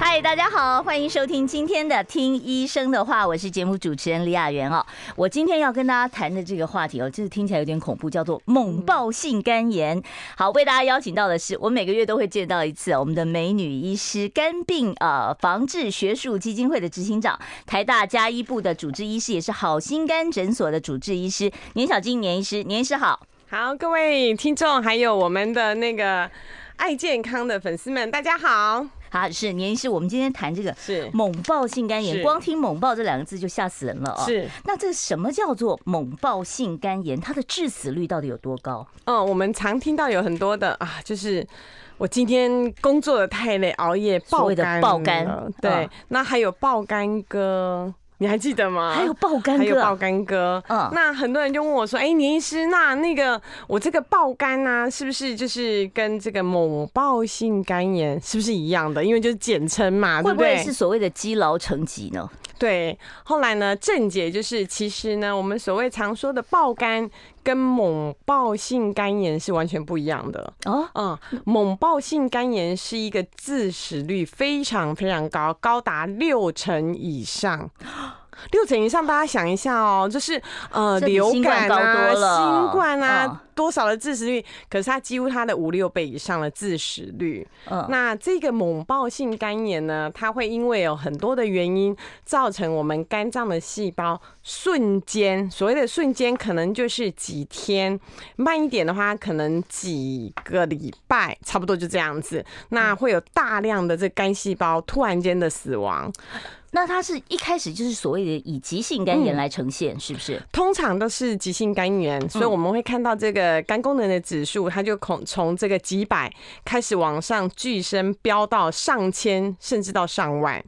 嗨，大家好，欢迎收听今天的《听医生的话》，我是节目主持人李雅媛哦。我今天要跟大家谈的这个话题哦，就是听起来有点恐怖，叫做猛爆性肝炎。好，为大家邀请到的是我每个月都会见到一次我们的美女医师，肝病呃防治学术基金会的执行长，台大家医部的主治医师，也是好心肝诊所的主治医师年小金年医师，年医师好。好，各位听众，还有我们的那个爱健康的粉丝们，大家好。好，是年医师，我们今天谈这个是猛爆性肝炎，光听“猛爆”这两个字就吓死人了哦。是，那这什么叫做猛爆性肝炎？它的致死率到底有多高？嗯，我们常听到有很多的啊，就是我今天工作的太累，熬夜爆肝，爆肝，对，那还有爆肝哥。你还记得吗？还有爆肝哥，还有爆肝哥。嗯，那很多人就问我说：“哎、欸，年医师，那那个我这个爆肝啊，是不是就是跟这个某爆性肝炎是不是一样的？因为就是简称嘛，对不对？会不会是所谓的积劳成疾呢？”对，后来呢，正解就是，其实呢，我们所谓常说的爆肝跟猛爆性肝炎是完全不一样的哦。嗯，猛爆性肝炎是一个致死率非常非常高，高达六成以上。六成以上，大家想一下哦，就是呃，流感啊，新冠啊。多少的致死率？可是它几乎它的五六倍以上的致死率。嗯，那这个猛暴性肝炎呢，它会因为有很多的原因，造成我们肝脏的细胞瞬间，所谓的瞬间，可能就是几天，慢一点的话，可能几个礼拜，差不多就这样子。那会有大量的这肝细胞突然间的死亡。那它是一开始就是所谓的以急性肝炎来呈现，是不是？通常都是急性肝炎，所以我们会看到这个。呃，肝功能的指数，它就从从这个几百开始往上巨升，飙到上千，甚至到上万。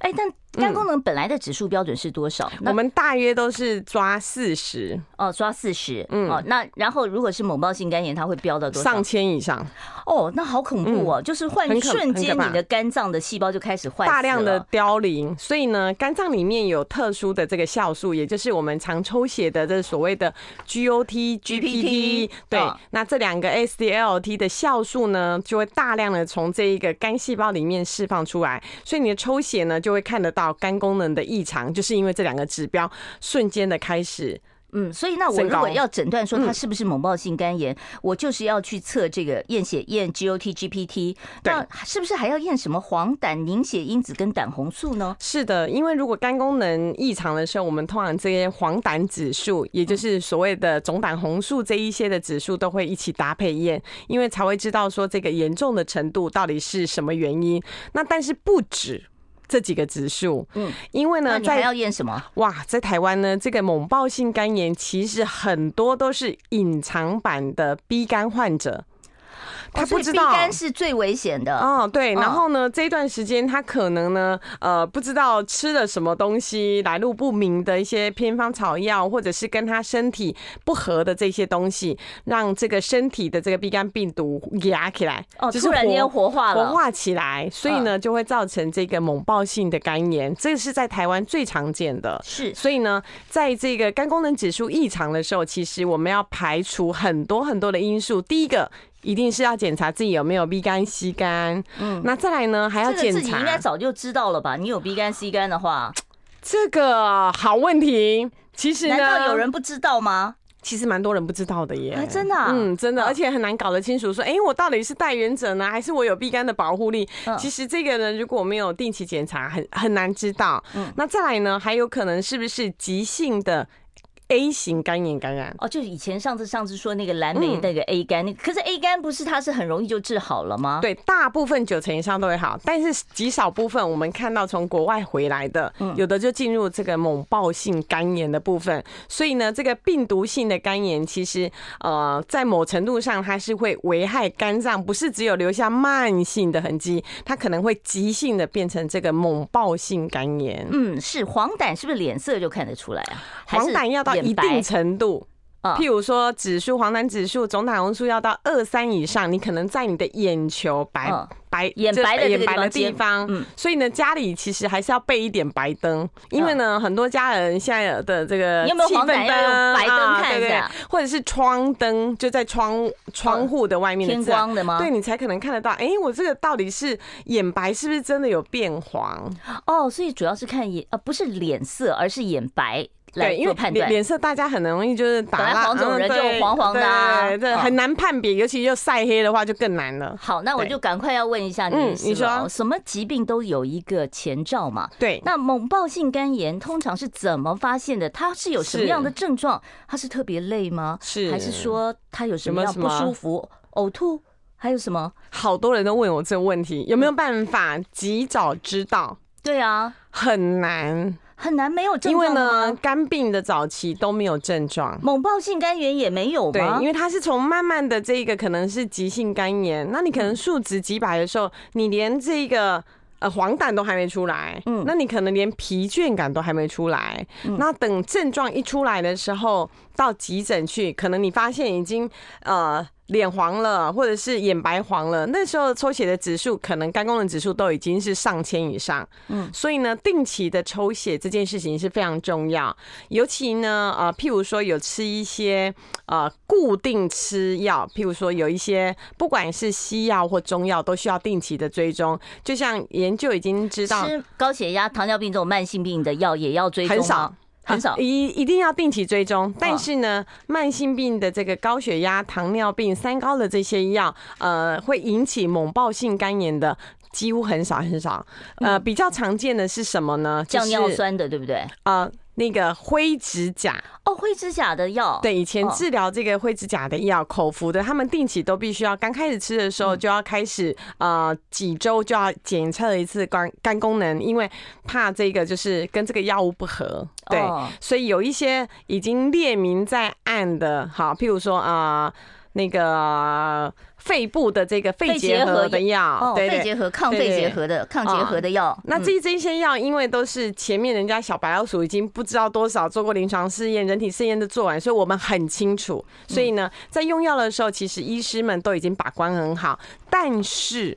哎，但。肝功能本来的指数标准是多少？我们大约都是抓四十哦，抓四十。嗯，哦，那然后如果是猛暴性肝炎，它会飙到多少？上千以上。哦，那好恐怖哦！就是换瞬间，你的肝脏的细胞就开始坏，大量的凋零。所以呢，肝脏里面有特殊的这个酵素，也就是我们常抽血的这所谓的 GOT、GPT。对，那这两个 SDLT 的酵素呢，就会大量的从这一个肝细胞里面释放出来，所以你的抽血呢，就会看得到。肝功能的异常，就是因为这两个指标瞬间的开始，嗯，所以那我如果要诊断说它是不是猛爆性肝炎，嗯、我就是要去测这个验血验 GOT GPT，那是不是还要验什么黄疸凝血因子跟胆红素呢？是的，因为如果肝功能异常的时候，我们通常这些黄疸指数，也就是所谓的总胆红素这一些的指数都会一起搭配验，因为才会知道说这个严重的程度到底是什么原因。那但是不止。这几个指数，嗯，因为呢，你还要验什么？哇，在台湾呢，这个猛暴性肝炎其实很多都是隐藏版的 B 肝患者。他不知道肝是最危险的哦，对。然后呢，这段时间他可能呢，呃，不知道吃了什么东西，来路不明的一些偏方草药，或者是跟他身体不合的这些东西，让这个身体的这个乙肝病毒压起来，哦，突然间活化了，活化起来，所以呢，就会造成这个猛暴性的肝炎。这个是在台湾最常见的，是。所以呢，在这个肝功能指数异常的时候，其实我们要排除很多很多的因素。第一个。一定是要检查自己有没有 B 肝、C 肝，嗯，那再来呢，还要检查。自己应该早就知道了吧？你有 B 肝、C 肝的话，这个好问题。其实呢，难道有人不知道吗？其实蛮多人不知道的耶，真的，嗯，真的，而且很难搞得清楚。说，哎，我到底是带原者呢，还是我有 B 肝的保护力？其实这个呢，如果没有定期检查，很很难知道。嗯，那再来呢，还有可能是不是急性的？A 型肝炎感染哦，就是以前上次上次说那个蓝莓那个 A 肝，那可是 A 肝不是它是很容易就治好了吗？对，大部分九成以上都会好，但是极少部分我们看到从国外回来的，有的就进入这个猛暴性肝炎的部分。所以呢，这个病毒性的肝炎其实呃，在某程度上它是会危害肝脏，不是只有留下慢性的痕迹，它可能会急性的变成这个猛暴性肝炎。嗯，是黄疸是不是脸色就看得出来啊？黄疸要到。一定程度，譬如说指数黄疸指数总胆红素要到二三以上，你可能在你的眼球白白眼白的眼白的地方，嗯，所以呢，家里其实还是要备一点白灯，因为呢，很多家人现在的这个气氛灯白灯看一下，或者是窗灯，就在窗窗户的外面天光的吗？对，你才可能看得到。哎，我这个到底是眼白是不是真的有变黄？哦，所以主要是看眼，呃，不是脸色，而是眼白。对，因为脸脸色大家很容易就是打蜡，黄种人就黄黄的，啊，对，很难判别，尤其又晒黑的话就更难了。好，那我就赶快要问一下你，你说什么疾病都有一个前兆嘛？对，那猛暴性肝炎通常是怎么发现的？它是有什么样的症状？它是特别累吗？是，还是说它有什么样不舒服？呕吐？还有什么？好多人都问我这个问题，有没有办法及早知道？对啊，很难。很难没有症状，因为呢，肝病的早期都没有症状，猛暴性肝炎也没有吗？对，因为它是从慢慢的这个可能是急性肝炎，那你可能数值几百的时候，你连这个呃黄疸都还没出来，嗯，那你可能连疲倦感都还没出来，那等症状一出来的时候，到急诊去，可能你发现已经呃。脸黄了，或者是眼白黄了，那时候抽血的指数可能肝功能指数都已经是上千以上。嗯，所以呢，定期的抽血这件事情是非常重要。尤其呢，呃，譬如说有吃一些呃固定吃药，譬如说有一些不管是西药或中药，都需要定期的追踪。就像研究已经知道，吃高血压、糖尿病这种慢性病的药也要追踪，很少。很少，一一定要定期追踪。但是呢，慢性病的这个高血压、糖尿病、三高的这些药，呃，会引起猛暴性肝炎的几乎很少很少。呃，比较常见的是什么呢？降尿酸的，对不对？啊。那个灰指甲。哦，灰指甲的药，对，以前治疗这个灰指甲的药，口服的，他们定期都必须要，刚开始吃的时候就要开始，呃，几周就要检测一次肝肝功能，因为怕这个就是跟这个药物不合，对，所以有一些已经列明在案的，好，譬如说啊。呃那个肺部的这个肺结核的药，对，肺结核抗肺结核的抗结核的药。那这这些药，因为都是前面人家小白老鼠已经不知道多少做过临床试验、人体试验都做完，所以我们很清楚。所以呢，在用药的时候，其实医师们都已经把关很好，但是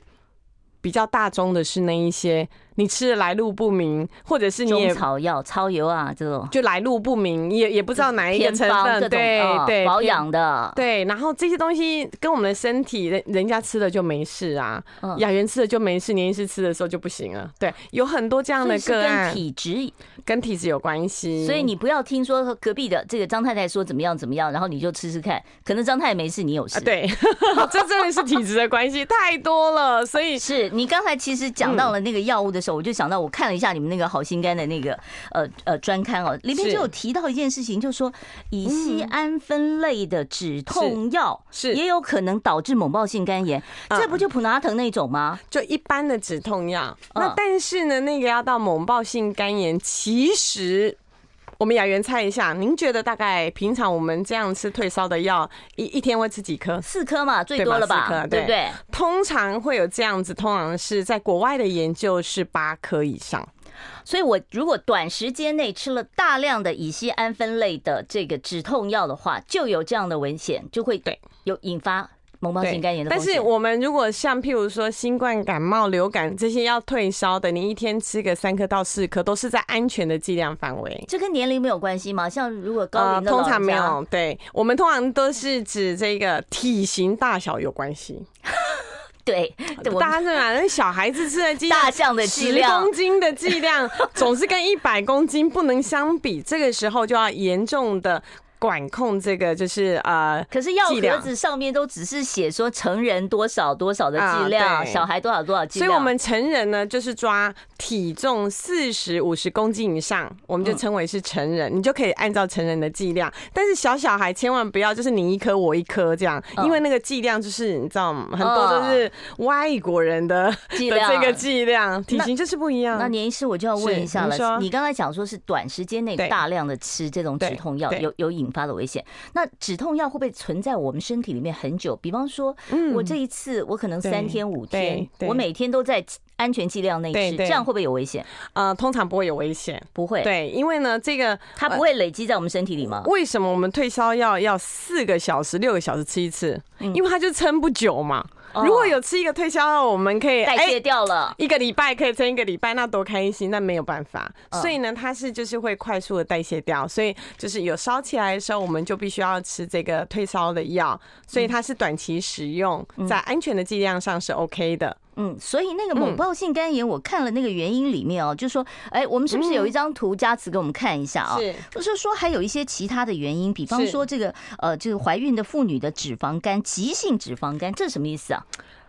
比较大宗的是那一些。你吃的来路不明，或者是你中草药、超油啊，这种就来路不明，也也不知道哪一个成分，对对，保养的，对。然后这些东西跟我们的身体，人人家吃了就没事啊，雅媛吃了就没事，年医师吃的时候就不行了。对，有很多这样的个案，跟体质跟体质有关系。所以你不要听说隔壁的这个张太太说怎么样怎么样，然后你就吃吃看，可能张太太没事，你有事。对，这真的是体质的关系太多了。所以是你刚才其实讲到了那个药物的时候。我就想到，我看了一下你们那个好心肝的那个呃呃专刊哦，里面就有提到一件事情，就是说乙酰胺酚类的止痛药是也有可能导致猛暴性肝炎，这不就普拿疼那种吗？就一般的止痛药。那但是呢，那个要到猛暴性肝炎，其实我们雅媛猜一下，您觉得大概平常我们这样吃退烧的药，一一天会吃几颗？四颗嘛，最多了吧？四颗，对不对？通常会有这样子，通常是在国外的研究是八颗以上。所以我如果短时间内吃了大量的乙酰胺酚类的这个止痛药的话，就有这样的危险，就会对有引发。猛暴性肝炎的，但是我们如果像譬如说新冠感冒、流感这些要退烧的，你一天吃个三颗到四颗，都是在安全的剂量范围。这跟年龄没有关系吗？像如果高龄的、呃、通常没有，对我们通常都是指这个体型大小有关系。对，大家是嘛？那小孩子吃的剂大象的剂量，十公斤的剂量总是跟一百公斤不能相比，这个时候就要严重的。管控这个就是呃，可是药盒子上面都只是写说成人多少多少的剂量，小孩多少多少剂量。所以我们成人呢，就是抓体重四十五十公斤以上，我们就称为是成人，你就可以按照成人的剂量。但是小小孩千万不要，就是你一颗我一颗这样，因为那个剂量就是你知道吗？很多都是外国人的剂量，这个剂量体型就是不一样。那年医师我就要问一下了，你刚才讲说是短时间内大量的吃这种止痛药，有有引。发的危险，那止痛药会不会存在我们身体里面很久？比方说，我这一次我可能三天五天，我每天都在安全剂量内吃，这样会不会有危险？呃，通常不会有危险，不会。对，因为呢，这个它不会累积在我们身体里吗？为什么我们退烧药要四个小时、六个小时吃一次？因为它就撑不久嘛。如果有吃一个退烧药，我们可以代谢掉了，一个礼拜可以撑一个礼拜，那多开心！那没有办法，所以呢，它是就是会快速的代谢掉，所以就是有烧起来的时候，我们就必须要吃这个退烧的药，所以它是短期使用，在安全的剂量上是 OK 的。嗯，所以那个某暴性肝炎，我看了那个原因里面哦，就说，哎，我们是不是有一张图，加慈给我们看一下啊？是，就是说还有一些其他的原因，比方说这个呃，就是怀孕的妇女的脂肪肝，急性脂肪肝，这是什么意思啊？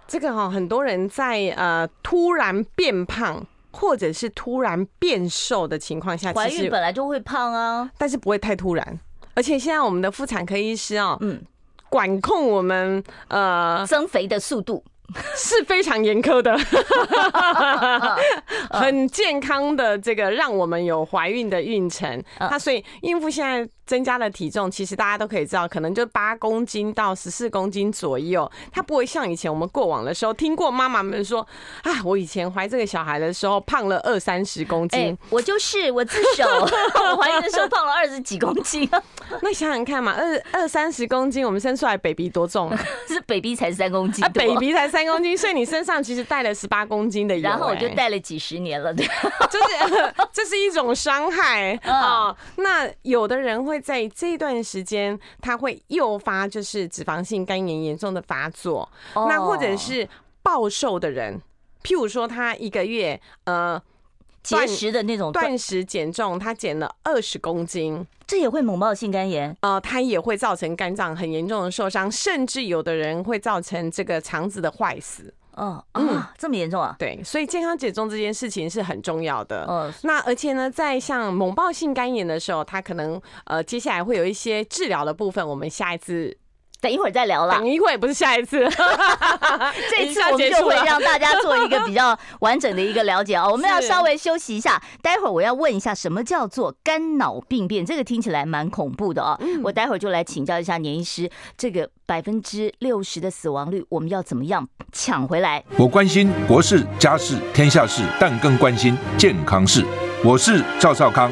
这个哈，很多人在呃突然变胖或者是突然变瘦的情况下，怀孕本来就会胖啊，但是不会太突然。而且现在我们的妇产科医师哦，嗯，管控我们呃增肥的速度。是非常严苛的，很健康的这个让我们有怀孕的孕程。它所以孕妇现在增加的体重，其实大家都可以知道，可能就八公斤到十四公斤左右。它不会像以前我们过往的时候，听过妈妈们说啊，我以前怀这个小孩的时候胖了二三十公斤。欸，我就是我自首，我怀孕的时候胖了二十几公斤。那想想看嘛，二二三十公斤，我们生出来 baby 多重啊？是 baby 才三公斤，啊，baby 才三公斤，所以你身上其实带了十八公斤的油，欸，然后我就带了几十年了，对，就是 这是一种伤害啊。那有的人会。在这段时间，它会诱发就是脂肪性肝炎严重的发作。那或者是暴瘦的人，譬如说他一个月呃节食的那种断食减重，他减了二十公斤，这也会猛暴性肝炎。呃，它也会造成肝脏很严重的受伤，甚至有的人会造成这个肠子的坏死。哦啊，这么严重啊？对，所以健康减重这件事情是很重要的。嗯，那而且呢，在像猛暴性肝炎的时候，它可能呃接下来会有一些治疗的部分，我们下一次。等一会儿再聊了。等一会儿不是下一次，这次 我们就会让大家做一个比较完整的一个了解哦。我们要稍微休息一下，待会儿我要问一下什么叫做肝脑病变，这个听起来蛮恐怖的哦。我待会儿就来请教一下年医师，这个百分之六十的死亡率，我们要怎么样抢回来？我关心国事、家事、天下事，但更关心健康事。我是赵少康，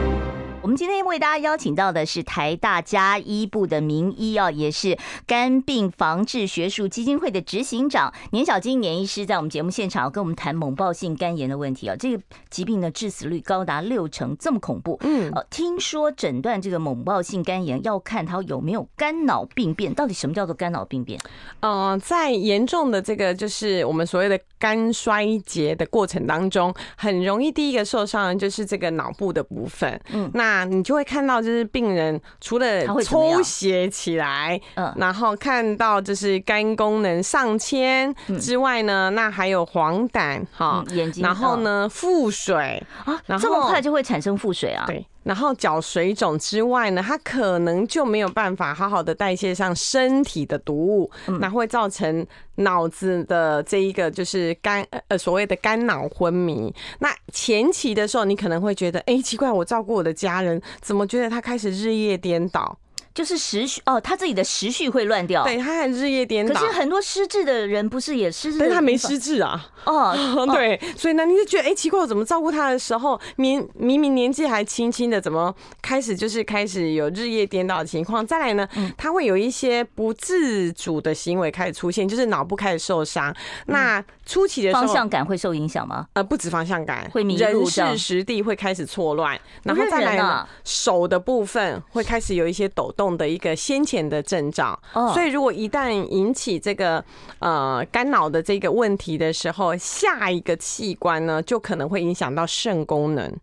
我们今天为大家邀请到的是台大家医部的名医啊，也是肝病防治学术基金会的执行长年小金年医师，在我们节目现场跟我们谈猛暴性肝炎的问题啊。这个疾病的致死率高达六成，这么恐怖。嗯，呃，听说诊断这个猛暴性肝炎要看它有没有肝脑病变，到底什么叫做肝脑病变？呃，在严重的这个就是我们所谓的肝衰竭的过程当中，很容易第一个受伤的就是这个脑部的部分。嗯，那那你就会看到，就是病人除了抽血起来，嗯，然后看到就是肝功能上千之外呢，那还有黄疸哈，眼睛，然后呢腹水啊，这么快就会产生腹水啊？对。然后脚水肿之外呢，它可能就没有办法好好的代谢上身体的毒物，那会造成脑子的这一个就是肝呃所谓的肝脑昏迷。那前期的时候，你可能会觉得，哎，奇怪，我照顾我的家人，怎么觉得他开始日夜颠倒？就是时序哦，他自己的时序会乱掉，对，他还日夜颠倒。可是很多失智的人不是也失智？但他没失智啊。哦，对，所以呢，你就觉得哎、欸，奇怪，我怎么照顾他的时候，明明明年纪还轻轻的，怎么开始就是开始有日夜颠倒的情况？再来呢，他会有一些不自主的行为开始出现，就是脑部开始受伤。那初期的时候，方向感会受影响吗？呃，不止方向感，会迷路，人事实地会开始错乱，然后再来呢，手的部分会开始有一些抖动。动的一个先前的征兆，所以如果一旦引起这个呃肝脑的这个问题的时候，下一个器官呢就可能会影响到肾功能。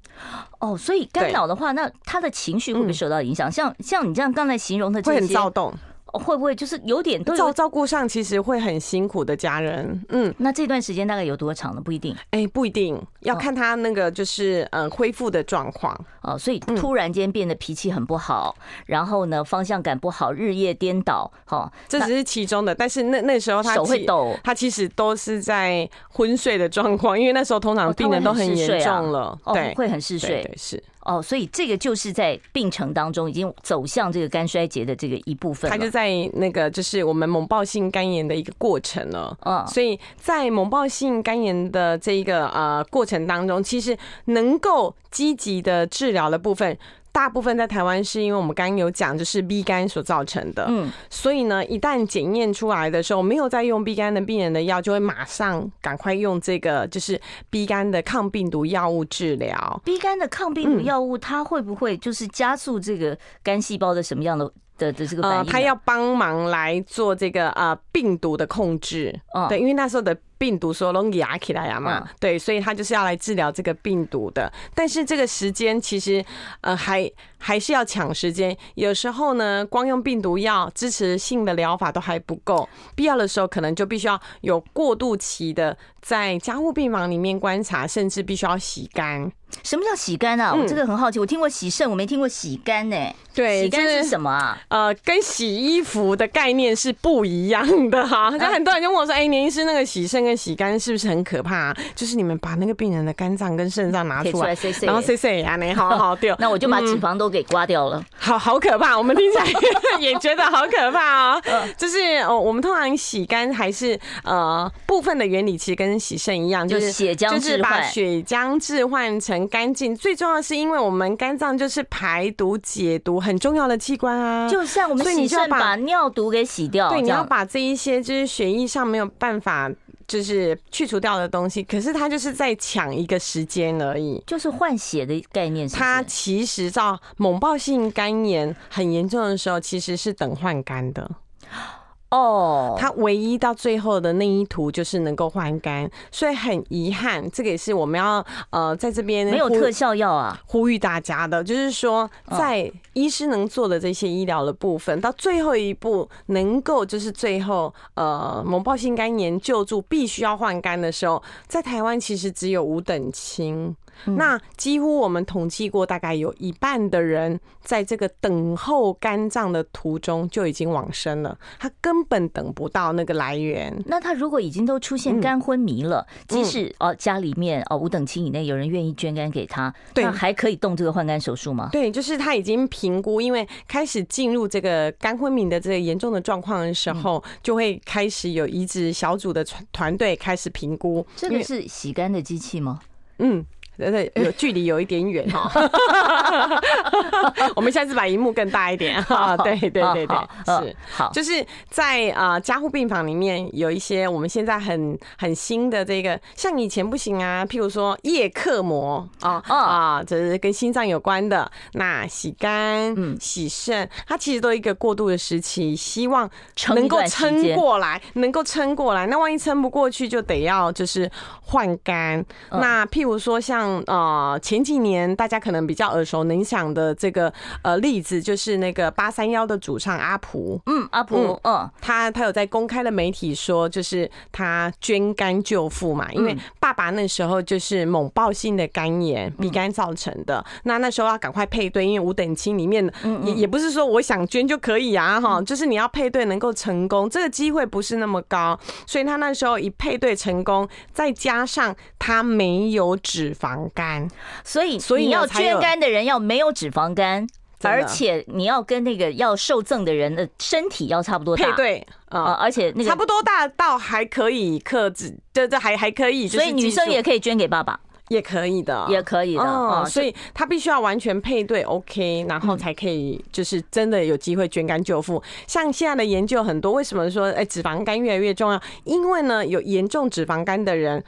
哦，所以肝脑的话，那他的情绪会不会受到影响？像像你这样刚才形容的这些，会很躁动。会不会就是有点都有照照顾上，其实会很辛苦的家人。嗯，那这段时间大概有多长呢？不一定。哎，不一定要看他那个就是呃恢复的状况哦。所以突然间变得脾气很不好，然后呢方向感不好，日夜颠倒。哈，这只是其中的。但是那那时候他手会抖，他其实都是在昏睡的状况，因为那时候通常病人都很严重了，对，会很嗜睡。对，是。哦，所以这个就是在病程当中已经走向这个肝衰竭的这个一部分。它就在那个就是我们猛暴性肝炎的一个过程了。嗯，所以在猛暴性肝炎的这一个呃过程当中，其实能够积极的治疗的部分。大部分在台湾是因为我们刚刚有讲，就是 B 肝所造成的。嗯，所以呢，一旦检验出来的时候，没有在用 B 肝的病人的药，就会马上赶快用这个就是 B 肝的抗病毒药物治疗。B 肝的抗病毒药物，它会不会就是加速这个肝细胞的什么样的的的这个反应？呃，它要帮忙来做这个呃病毒的控制。哦，对，因为那时候的。病毒说容易压起来呀嘛，对，所以他就是要来治疗这个病毒的。但是这个时间其实呃还还是要抢时间。有时候呢，光用病毒药支持性的疗法都还不够，必要的时候可能就必须要有过渡期的，在加护病房里面观察，甚至必须要洗肝。什么叫洗肝啊？我这个很好奇，我听过洗肾，我没听过洗肝呢。对，洗肝是什么啊？呃，跟洗衣服的概念是不一样的哈。就很多人就问我说：“哎，年医师，那个洗肾跟洗肝是不是很可怕啊？就是你们把那个病人的肝脏跟肾脏拿出来，然后 C C 啊，你好好 掉，那我就把脂肪都给刮掉了。好好可怕，我们听起来 也觉得好可怕哦。就是哦，我们通常洗肝还是呃部分的原理其实跟洗肾一样，就是血浆就是把血浆置换成干净。最重要的是，因为我们肝脏就是排毒解毒很重要的器官啊，就像我们洗肾把尿毒给洗掉，对，你要把这一些就是血液上没有办法。就是去除掉的东西，可是他就是在抢一个时间而已，就是换血的概念是是？它其实到猛暴性肝炎很严重的时候，其实是等换肝的。哦，他唯一到最后的那一图就是能够换肝，所以很遗憾，这个也是我们要呃在这边没有特效药啊，呼吁大家的，就是说在医师能做的这些医疗的部分，到最后一步能够就是最后呃猛暴性肝炎救助必须要换肝的时候，在台湾其实只有五等亲。那几乎我们统计过，大概有一半的人在这个等候肝脏的途中就已经往生了，他根本等不到那个来源。那他如果已经都出现肝昏迷了，即使哦家里面哦五等亲以内有人愿意捐肝给他，那还可以动这个换肝手术吗？对，就是他已经评估，因为开始进入这个肝昏迷的这个严重的状况的时候，就会开始有移植小组的团团队开始评估。这个是洗肝的机器吗？嗯。对对，有距离有一点远哈。我们下次把荧幕更大一点 啊。对对对对，是好，就是在啊加护病房里面有一些我们现在很很新的这个，像以前不行啊，譬如说叶克膜啊啊，这是跟心脏有关的。那洗肝、洗肾，它其实都一个过渡的时期，希望能够撑过来，能够撑过来。那万一撑不过去，就得要就是换肝。那譬如说像。呃，前几年大家可能比较耳熟能详的这个呃例子，就是那个八三幺的主唱阿普，嗯，阿普，嗯，他他有在公开的媒体说，就是他捐肝救父嘛，因为爸爸那时候就是猛暴性的肝炎鼻肝造成的，那那时候要赶快配对，因为五等亲里面也也不是说我想捐就可以啊，哈，就是你要配对能够成功，这个机会不是那么高，所以他那时候一配对成功，再加上他没有脂肪。肝，所以所以你要捐肝的人要没有脂肪肝，而且你要跟那个要受赠的人的身体要差不多大，配对啊，而且那个差不多大到还可以克制，这这还还可以，所以女生也可以捐给爸爸，也可以的，也可以的哦，所以他必须要完全配对 OK，然后才可以就是真的有机会捐肝救父。像现在的研究很多，为什么说哎脂肪肝越来越重要？因为呢有严重脂肪肝的人。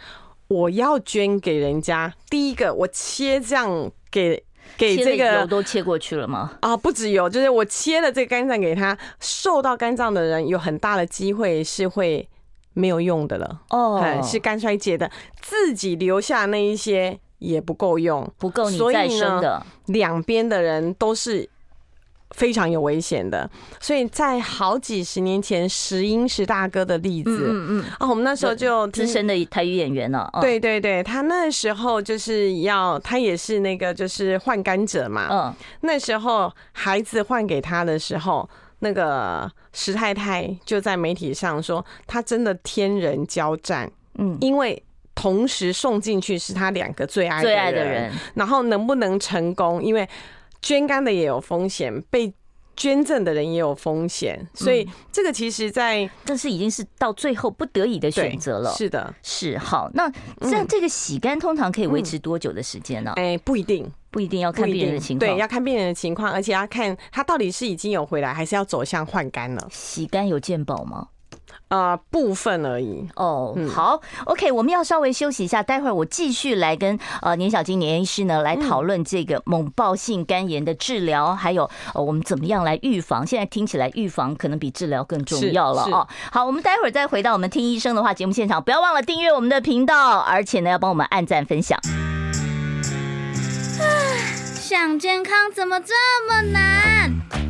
我要捐给人家，第一个我切这样给给这个油都切过去了吗？啊，不止有，就是我切了这个肝脏给他，受到肝脏的人有很大的机会是会没有用的了哦，是肝衰竭的，自己留下那一些也不够用，不够你再生的，两边的人都是。非常有危险的。所以在好几十年前，石英石大哥的例子，嗯嗯啊，我们那时候就资深的台语演员了。对对对，他那时候就是要，他也是那个就是换肝者嘛。嗯，那时候孩子换给他的时候，那个石太太就在媒体上说，他真的天人交战。嗯，因为。同时送进去是他两个最爱最爱的人，然后能不能成功？因为捐肝的也有风险，被捐赠的人也有风险，所以这个其实，在但是已经是到最后不得已的选择了。是的，是好。那像这个洗肝通常可以维持多久的时间呢？哎，不一定，不一定要看病人的情况，对，要看病人的情况，而且要看他到底是已经有回来，还是要走向换肝了。洗肝有健保吗？啊、呃，部分而已哦。好，OK，我们要稍微休息一下，待会儿我继续来跟呃年小金年医师呢来讨论这个猛暴性肝炎的治疗，还有呃我们怎么样来预防。现在听起来预防可能比治疗更重要了哦。好，我们待会儿再回到我们听医生的话节目现场，不要忘了订阅我们的频道，而且呢要帮我们按赞分享。想健康怎么这么难？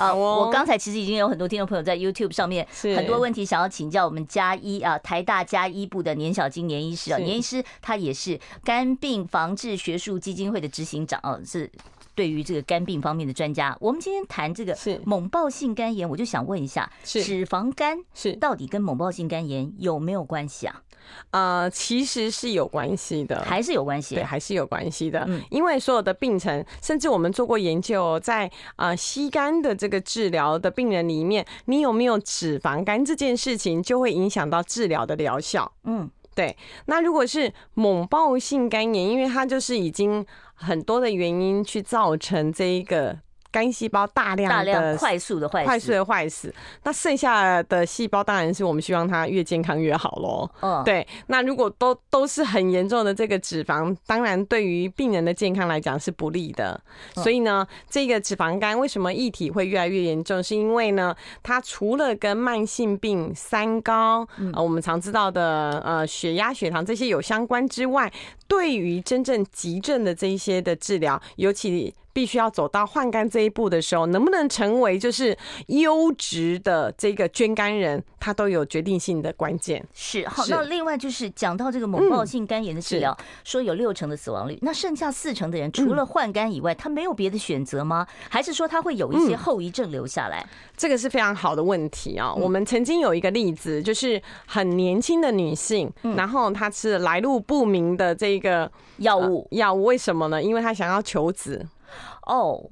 啊，我刚才其实已经有很多听众朋友在 YouTube 上面很多问题想要请教我们加一啊，台大加一部的年小金年医师啊，年医师他也是肝病防治学术基金会的执行长啊，是对于这个肝病方面的专家。我们今天谈这个是。猛暴性肝炎，我就想问一下，脂肪肝是。到底跟猛暴性肝炎有没有关系啊？呃，其实是有关系的，还是有关系，对，还是有关系的。嗯，因为所有的病程，甚至我们做过研究，在呃吸肝的这个治疗的病人里面，你有没有脂肪肝这件事情，就会影响到治疗的疗效。嗯，对。那如果是猛暴性肝炎，因为它就是已经很多的原因去造成这一个。肝细胞大量的大量快速的坏快速的坏死，那剩下的细胞当然是我们希望它越健康越好喽。嗯，对。那如果都都是很严重的这个脂肪，当然对于病人的健康来讲是不利的。所以呢，这个脂肪肝为什么议题会越来越严重？是因为呢，它除了跟慢性病、三高，呃，我们常知道的呃血压、血糖这些有相关之外，对于真正急症的这一些的治疗，尤其。必须要走到换肝这一步的时候，能不能成为就是优质的这个捐肝人，他都有决定性的关键。是好，那另外就是讲到这个猛暴性肝炎的治疗，说有六成的死亡率，那剩下四成的人除了换肝以外，他没有别的选择吗？还是说他会有一些后遗症留下来？这个是非常好的问题啊。我们曾经有一个例子，就是很年轻的女性，然后她吃了来路不明的这个药物，药物为什么呢？因为她想要求子。哦，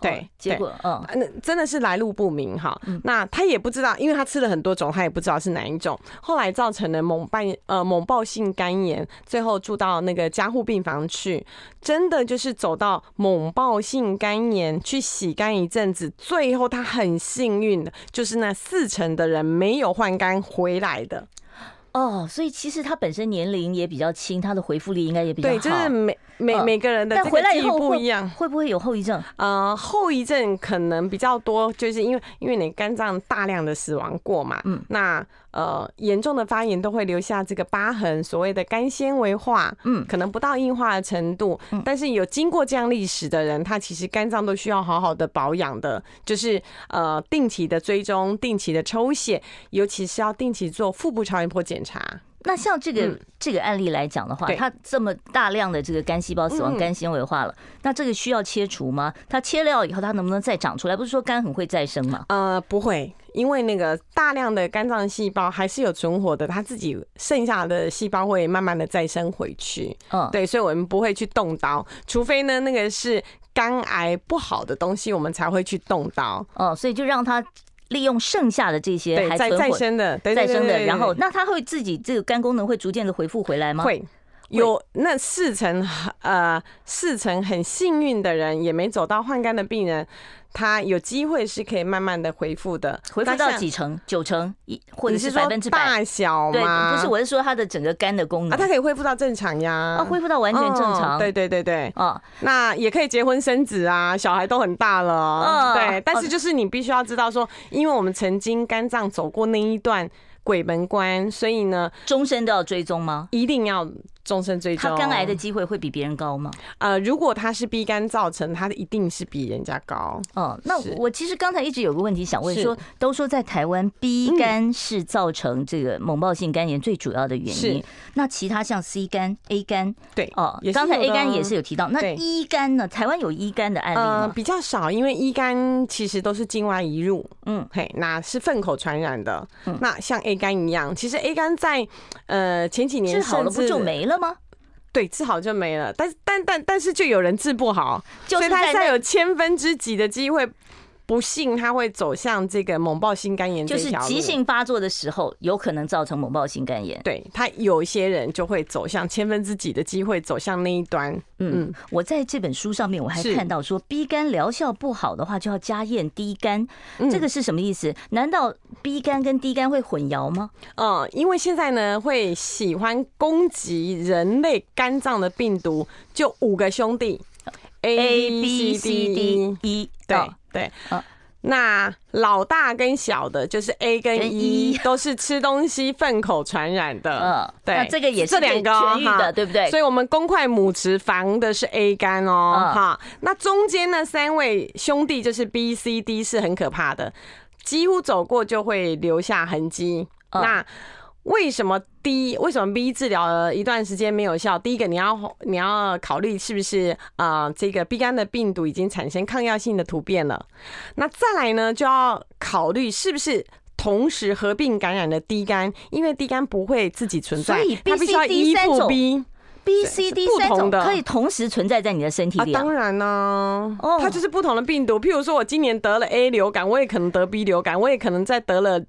对，结果嗯，那真的是来路不明哈。那他也不知道，因为他吃了很多种，他也不知道是哪一种。后来造成了猛暴呃猛暴性肝炎，最后住到那个加护病房去，真的就是走到猛暴性肝炎去洗肝一阵子，最后他很幸运的，就是那四成的人没有换肝回来的。哦，所以其实他本身年龄也比较轻，他的回复力应该也比较好。对，就是每每每个人的回来以后不一样，会不会有后遗症？呃，后遗症可能比较多，就是因为因为你肝脏大量的死亡过嘛，嗯，那。呃，严重的发炎都会留下这个疤痕，所谓的肝纤维化，嗯，可能不到硬化的程度，嗯，但是有经过这样历史的人，他其实肝脏都需要好好的保养的，就是呃定期的追踪，定期的抽血，尤其是要定期做腹部超音波检查。那像这个、嗯、这个案例来讲的话，它这么大量的这个肝细胞死亡、肝纤维化了，那这个需要切除吗？它切掉以后，它能不能再长出来？不是说肝很会再生吗？呃，不会，因为那个大量的肝脏细胞还是有存活的，它自己剩下的细胞会慢慢的再生回去。嗯，对，所以我们不会去动刀，除非呢那个是肝癌不好的东西，我们才会去动刀。哦，所以就让它。利用剩下的这些还再再生的、再生的，然后那它会自己这个肝功能会逐渐的恢复回来吗？会，有那四成呃四成很幸运的人，也没走到换肝的病人。他有机会是可以慢慢的恢复的，恢复到几成？九成一，或者是百分之百？大小吗？对，不是，我是说他的整个肝的功能啊，它可以恢复到正常呀，啊，恢复到完全正常。对对对对，哦，那也可以结婚生子啊，小孩都很大了，对。但是就是你必须要知道说，因为我们曾经肝脏走过那一段鬼门关，所以呢，终身都要追踪吗？一定要。终身追踪，他肝癌的机会会比别人高吗？呃，如果他是 B 肝造成，他一定是比人家高。哦，那我其实刚才一直有个问题想问，说都说在台湾 B 肝是造成这个猛暴性肝炎最主要的原因。是，那其他像 C 肝、A 肝，对哦，刚才 A 肝也是有提到。那 E 肝呢？台湾有 E 肝的案例吗？比较少，因为 E 肝其实都是境外移入，嗯，嘿，那是粪口传染的。那像 A 肝一样，其实 A 肝在呃前几年治好了不就没了？吗？对，治好就没了，但是但但但是就有人治不好，所以他现在有千分之几的机会。不幸他会走向这个猛暴心肝炎，就是急性发作的时候，有可能造成猛暴心肝炎。对，他有一些人就会走向千分之几的机会走向那一端。嗯，我在这本书上面我还看到说，B 肝疗效不好的话，就要加验 D 肝。这个是什么意思？难道 B 肝跟 D 肝会混淆吗？嗯，因为现在呢，会喜欢攻击人类肝脏的病毒，就五个兄弟，A B C D E，对。对，那老大跟小的，就是 A 跟 E，都是吃东西粪口传染的。嗯，对，这个也是这两个哈，对不对？所以我们公筷母匙防的是 A 肝哦，哈。那中间那三位兄弟就是 B、C、D，是很可怕的，几乎走过就会留下痕迹。那为什么 D 为什么 B 治疗了一段时间没有效？第一个你要你要考虑是不是啊、呃、这个 B 肝的病毒已经产生抗药性的突变了？那再来呢就要考虑是不是同时合并感染的 D 肝，因为 D 肝不会自己存在，它必须要依附 B。B、C、D 三种可以同时存在在你的身体里啊？当然呢，哦，它就是不同的病毒。譬如说，我今年得了 A 流感，我也可能得 B 流感，我也可能再得了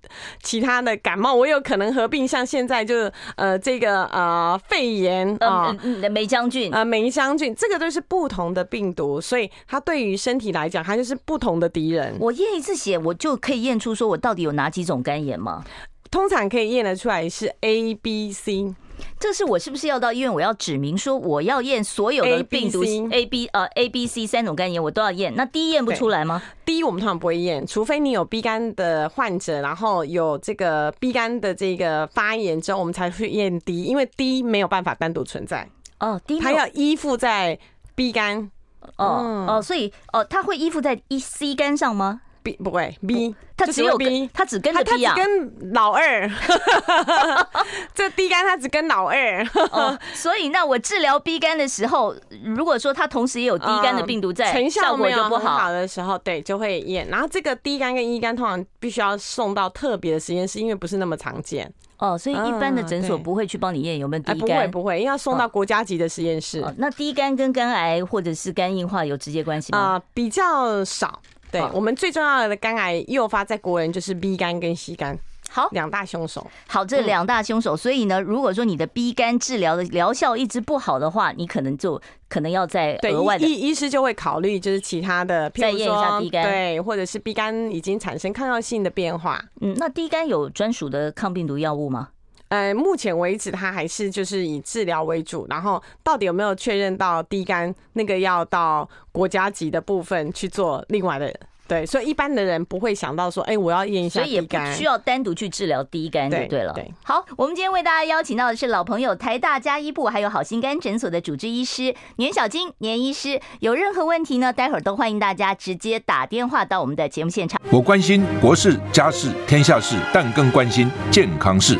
其他的感冒，我有可能合并。像现在就是呃这个呃肺炎啊，梅将军啊，梅将军，这个都是不同的病毒，所以它对于身体来讲，它就是不同的敌人。我验一次血，我就可以验出说我到底有哪几种肝炎吗？通常可以验得出来是 A、B、C。这是我是不是要到医院？我要指明说我要验所有的病毒 A B 呃 A B C 三种肝炎，我都要验。那 D 验不出来吗？D 我们通常不会验，除非你有 B 肝的患者，然后有这个 B 肝的这个发炎之后，我们才去验 D，因为 D 没有办法单独存在。哦，D 它要依附在 B 肝。哦哦，所以哦，它会依附在一 C 肝上吗？B 不会，B 他只有 B，他只跟着 B 啊，它 只跟老二。这 B 肝他只跟老二，所以那我治疗 B 肝的时候，如果说它同时也有 D 肝的病毒在，成效没有不好的时候，对，就会验。然后这个 D 肝跟 E 肝通常必须要送到特别的实验室，因为不是那么常见。哦，所以一般的诊所不会去帮你验有没有 D 肝，不会不会，因为要送到国家级的实验室。那 D 肝跟肝癌或者是肝硬化有直接关系吗？啊，比较少。对，我们最重要的肝癌诱发在国人就是 B 肝跟 C 肝，好，两大凶手。好，这两大凶手，所以呢，如果说你的 B 肝治疗的疗效一直不好的话，你可能就可能要再额外的，医医师就会考虑就是其他的，再验一下 B 肝，对，或者是 B 肝已经产生抗药性的变化。嗯，那 D 肝有专属的抗病毒药物吗？呃，目前为止，他还是就是以治疗为主，然后到底有没有确认到低肝，那个要到国家级的部分去做另外的。对，所以一般的人不会想到说，哎，我要验一下 D 肝，所以也不需要单独去治疗低肝就对了。对，好，我们今天为大家邀请到的是老朋友台大加医部还有好心肝诊所的主治医师年小金年医师。有任何问题呢，待会儿都欢迎大家直接打电话到我们的节目现场。我关心国事、家事、天下事，但更关心健康事。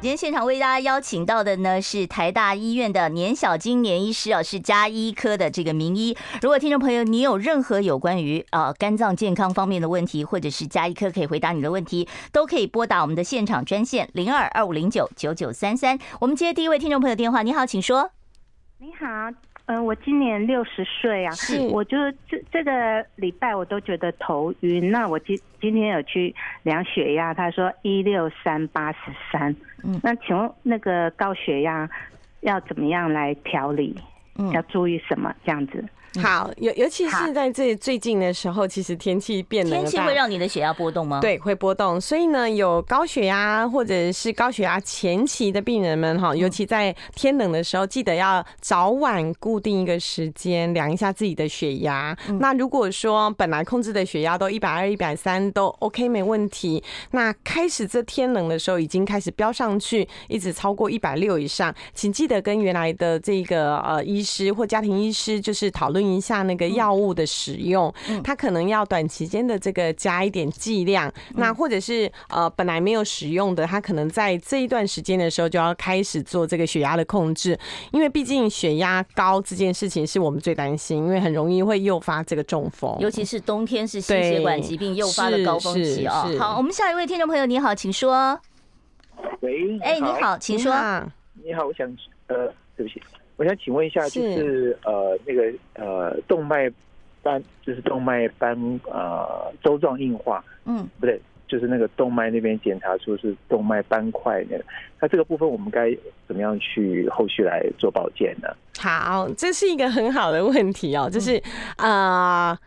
今天现场为大家邀请到的呢是台大医院的年小金年医师哦，是加医科的这个名医。如果听众朋友你有任何有关于啊肝脏健康方面的问题，或者是加医科可以回答你的问题，都可以拨打我们的现场专线零二二五零九九九三三。我们接第一位听众朋友电话，你好，请说。你好，嗯、呃，我今年六十岁啊，是，我就这这个礼拜我都觉得头晕。那我今今天有去量血压，他说一六三八十三。嗯，那请问那个高血压要怎么样来调理？嗯，要注意什么？这样子。好，尤尤其是在这最近的时候，其实天气变冷，天气会让你的血压波动吗？对，会波动。所以呢，有高血压或者是高血压前期的病人们哈，尤其在天冷的时候，记得要早晚固定一个时间量一下自己的血压。那如果说本来控制的血压都一百二、一百三都 OK 没问题，那开始这天冷的时候已经开始飙上去，一直超过一百六以上，请记得跟原来的这个呃医师或家庭医师就是讨论。一下那个药物的使用，它可能要短期间的这个加一点剂量，那或者是呃本来没有使用的，它可能在这一段时间的时候就要开始做这个血压的控制，因为毕竟血压高这件事情是我们最担心，因为很容易会诱发这个中风，尤其是冬天是心血管疾病诱发的高峰期啊。好，我们下一位听众朋友，你好，请说。喂，哎，你好，请说。你好，我想呃，对不起。我想请问一下，就是呃那个呃动脉斑，就是动脉斑呃粥状硬化，嗯，不对，就是那个动脉那边检查出是动脉斑块那个，那这个部分我们该怎么样去后续来做保健呢？好，这是一个很好的问题哦，就是呃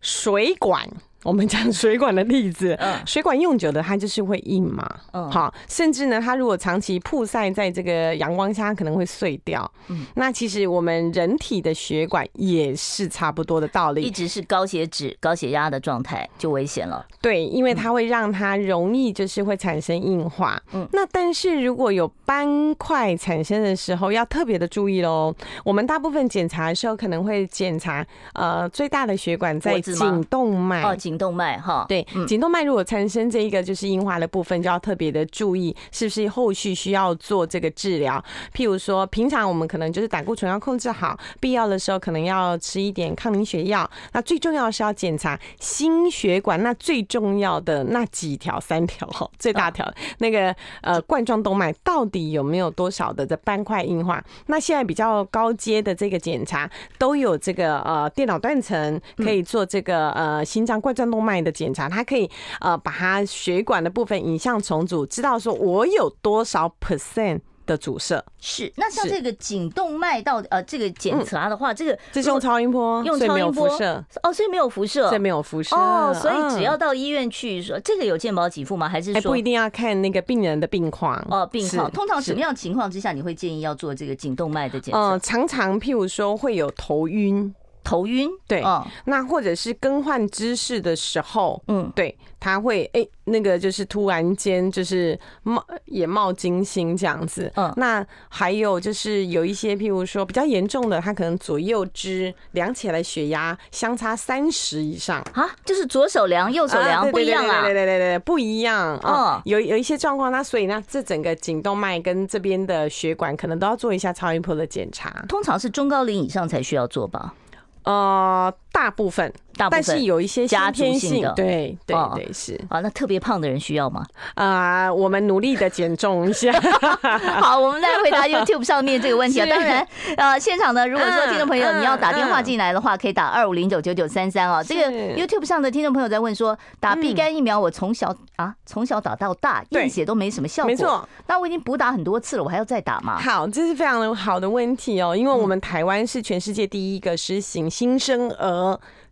水管。我们讲水管的例子，水管用久的它就是会硬嘛，嗯，好，甚至呢，它如果长期曝晒在这个阳光下，它可能会碎掉。嗯，那其实我们人体的血管也是差不多的道理，一直是高血脂、高血压的状态就危险了。对，因为它会让它容易就是会产生硬化。嗯，那但是如果有斑块产生的时候，要特别的注意喽。我们大部分检查的时候可能会检查，呃，最大的血管在颈动脉。颈动脉哈，对，颈动脉如果产生这一个就是硬化的部分，就要特别的注意，是不是后续需要做这个治疗？譬如说，平常我们可能就是胆固醇要控制好，必要的时候可能要吃一点抗凝血药。那最重要的是要检查心血管，那最重要的那几条三条哈，最大条那个呃冠状动脉到底有没有多少的这斑块硬化？那现在比较高阶的这个检查都有这个呃电脑断层可以做这个呃心脏冠状动脉的检查，它可以呃把它血管的部分影像重组，知道说我有多少 percent 的阻塞。是，那像这个颈动脉到呃这个检查的话，这个这是用超音波，用超音波射哦，所以没有辐射，所以没有辐射哦，所以只要到医院去说这个有健保给付吗？还是说不一定要看那个病人的病况哦？病况通常什么样情况之下你会建议要做这个颈动脉的检查？呃，常常譬如说会有头晕。头晕，对，那或者是更换姿势的时候，嗯，对，他会哎、欸，那个就是突然间就是冒眼冒金星这样子，嗯，那还有就是有一些，譬如说比较严重的，他可能左右肢量起来血压相差三十以上。啊，就是左手量右手量不一样啊，对对对不一样啊，有有一些状况，那所以呢，这整个颈动脉跟这边的血管可能都要做一下超音波的检查，通常是中高龄以上才需要做吧。呃，大部分。但是有一些家族性的，对对对是啊，那特别胖的人需要吗？啊，我们努力的减重一下。好，我们来回答 YouTube 上面这个问题啊。当然，呃，现场呢，如果说听众朋友你要打电话进来的话，可以打二五零九九九三三哦。这个 YouTube 上的听众朋友在问说，打乙肝疫苗，我从小啊从小打到大，验血都没什么效果。没错，那我已经补打很多次了，我还要再打吗？好，这是非常的好的问题哦，因为我们台湾是全世界第一个实行新生儿。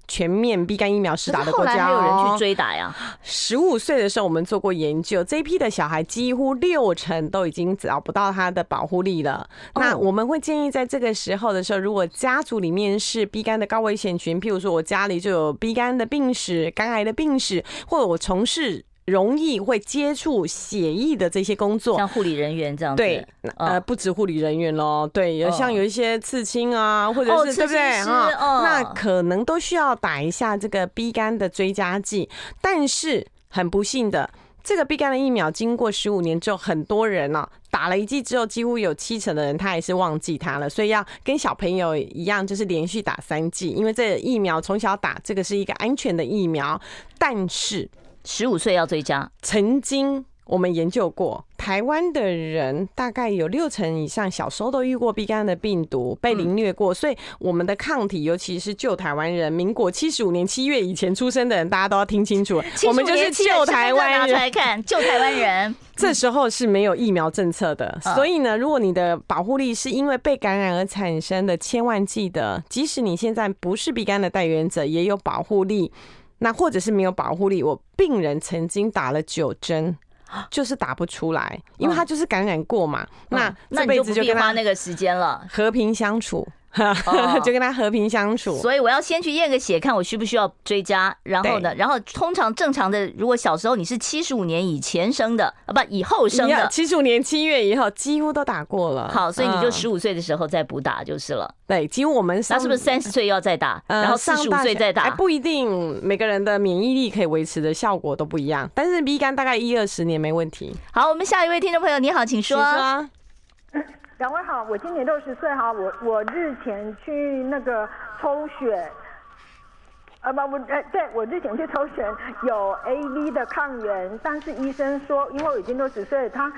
全面乙肝疫苗施打的国家，还有人去追打呀。十五岁的时候，我们做过研究，这一批的小孩几乎六成都已经找不到他的保护力了。那我们会建议，在这个时候的时候，如果家族里面是乙肝的高危险群，譬如说我家里就有乙肝的病史、肝癌的病史，或者我从事。容易会接触血液的这些工作，像护理人员这样子。对，呃，不止护理人员喽，对，有像有一些刺青啊，或者是对不对啊？那可能都需要打一下这个 B 肝的追加剂。但是很不幸的，这个 B 肝的疫苗经过十五年之后，很多人呢、喔、打了一剂之后，几乎有七成的人他也是忘记它了，所以要跟小朋友一样，就是连续打三剂，因为这疫苗从小打，这个是一个安全的疫苗。但是十五岁要追加，曾经。我们研究过，台湾的人大概有六成以上小时候都遇过 B 肝的病毒，被凌虐过，所以我们的抗体，尤其是旧台湾人，民国七十五年七月以前出生的人，大家都要听清楚，我们就是旧台湾人。拿出来看，旧台湾人，这时候是没有疫苗政策的，所以呢，如果你的保护力是因为被感染而产生的，千万记得，即使你现在不是乙肝的代言者，也有保护力。那或者是没有保护力，我病人曾经打了九针。就是打不出来，因为他就是感染过嘛。那那辈子就跟他那个时间了，和平相处。就跟他和平相处，所以我要先去验个血，看我需不需要追加。然后呢，然后通常正常的，如果小时候你是七十五年以前生的啊，不以后生的，七十五年七月以后几乎都打过了。好，所以你就十五岁的时候再补打就是了。对，几乎我们那是不是三十岁要再打，然后四十五岁再打？不一定，每个人的免疫力可以维持的效果都不一样。但是 B 肝大概一二十年没问题。好，我们下一位听众朋友，你好，请说。两位好，我今年六十岁哈，我我日前去那个抽血，呃不我呃对我日前去抽血有 AV 的抗原，但是医生说因为我已经六十岁，他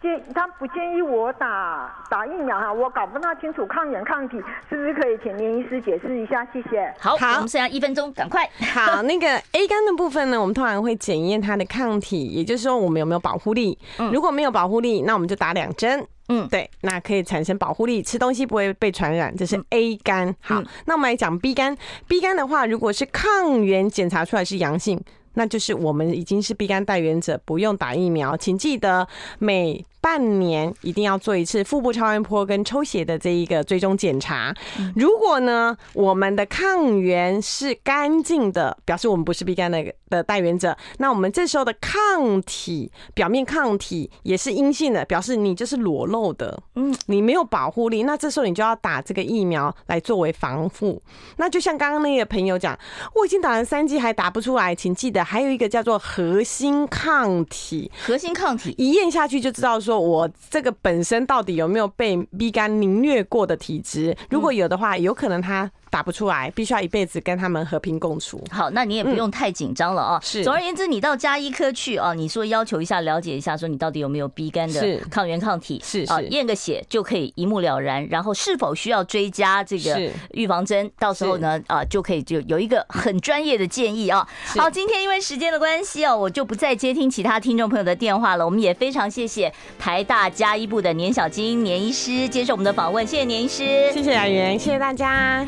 建他不建议我打打疫苗哈，我搞不大清楚抗原抗体是不是可以请林医师解释一下，谢谢。好，好，我们剩下一分钟，赶快。好，那个 A 肝的部分呢，我们通常会检验它的抗体，也就是说我们有没有保护力。如果没有保护力，那我们就打两针。嗯，对，那可以产生保护力，吃东西不会被传染，这是 A 肝。好，那我们来讲 B 肝。B 肝的话，如果是抗原检查出来是阳性，那就是我们已经是 B 肝带原者，不用打疫苗。请记得每半年一定要做一次腹部超音波跟抽血的这一个追踪检查。如果呢，我们的抗原是干净的，表示我们不是 B 肝的的带原者，那我们这时候的抗体表面抗体也是阴性的，表示你就是裸露的，嗯，你没有保护力。那这时候你就要打这个疫苗来作为防护。那就像刚刚那个朋友讲，我已经打完三剂还打不出来，请记得还有一个叫做核心抗体，核心抗体一验下去就知道说。我这个本身到底有没有被 B 肝凌虐过的体质？如果有的话，有可能他。打不出来，必须要一辈子跟他们和平共处。好，那你也不用太紧张了啊。是，总而言之，你到加医科去啊，你说要求一下，了解一下，说你到底有没有 B 肝的抗原抗体，是啊，验个血就可以一目了然。然后是否需要追加这个预防针，到时候呢啊，就可以就有一个很专业的建议啊。好，今天因为时间的关系哦，我就不再接听其他听众朋友的电话了。我们也非常谢谢台大加医部的年小金年医师接受我们的访问，谢谢年医师，谢谢雅媛，谢谢大家。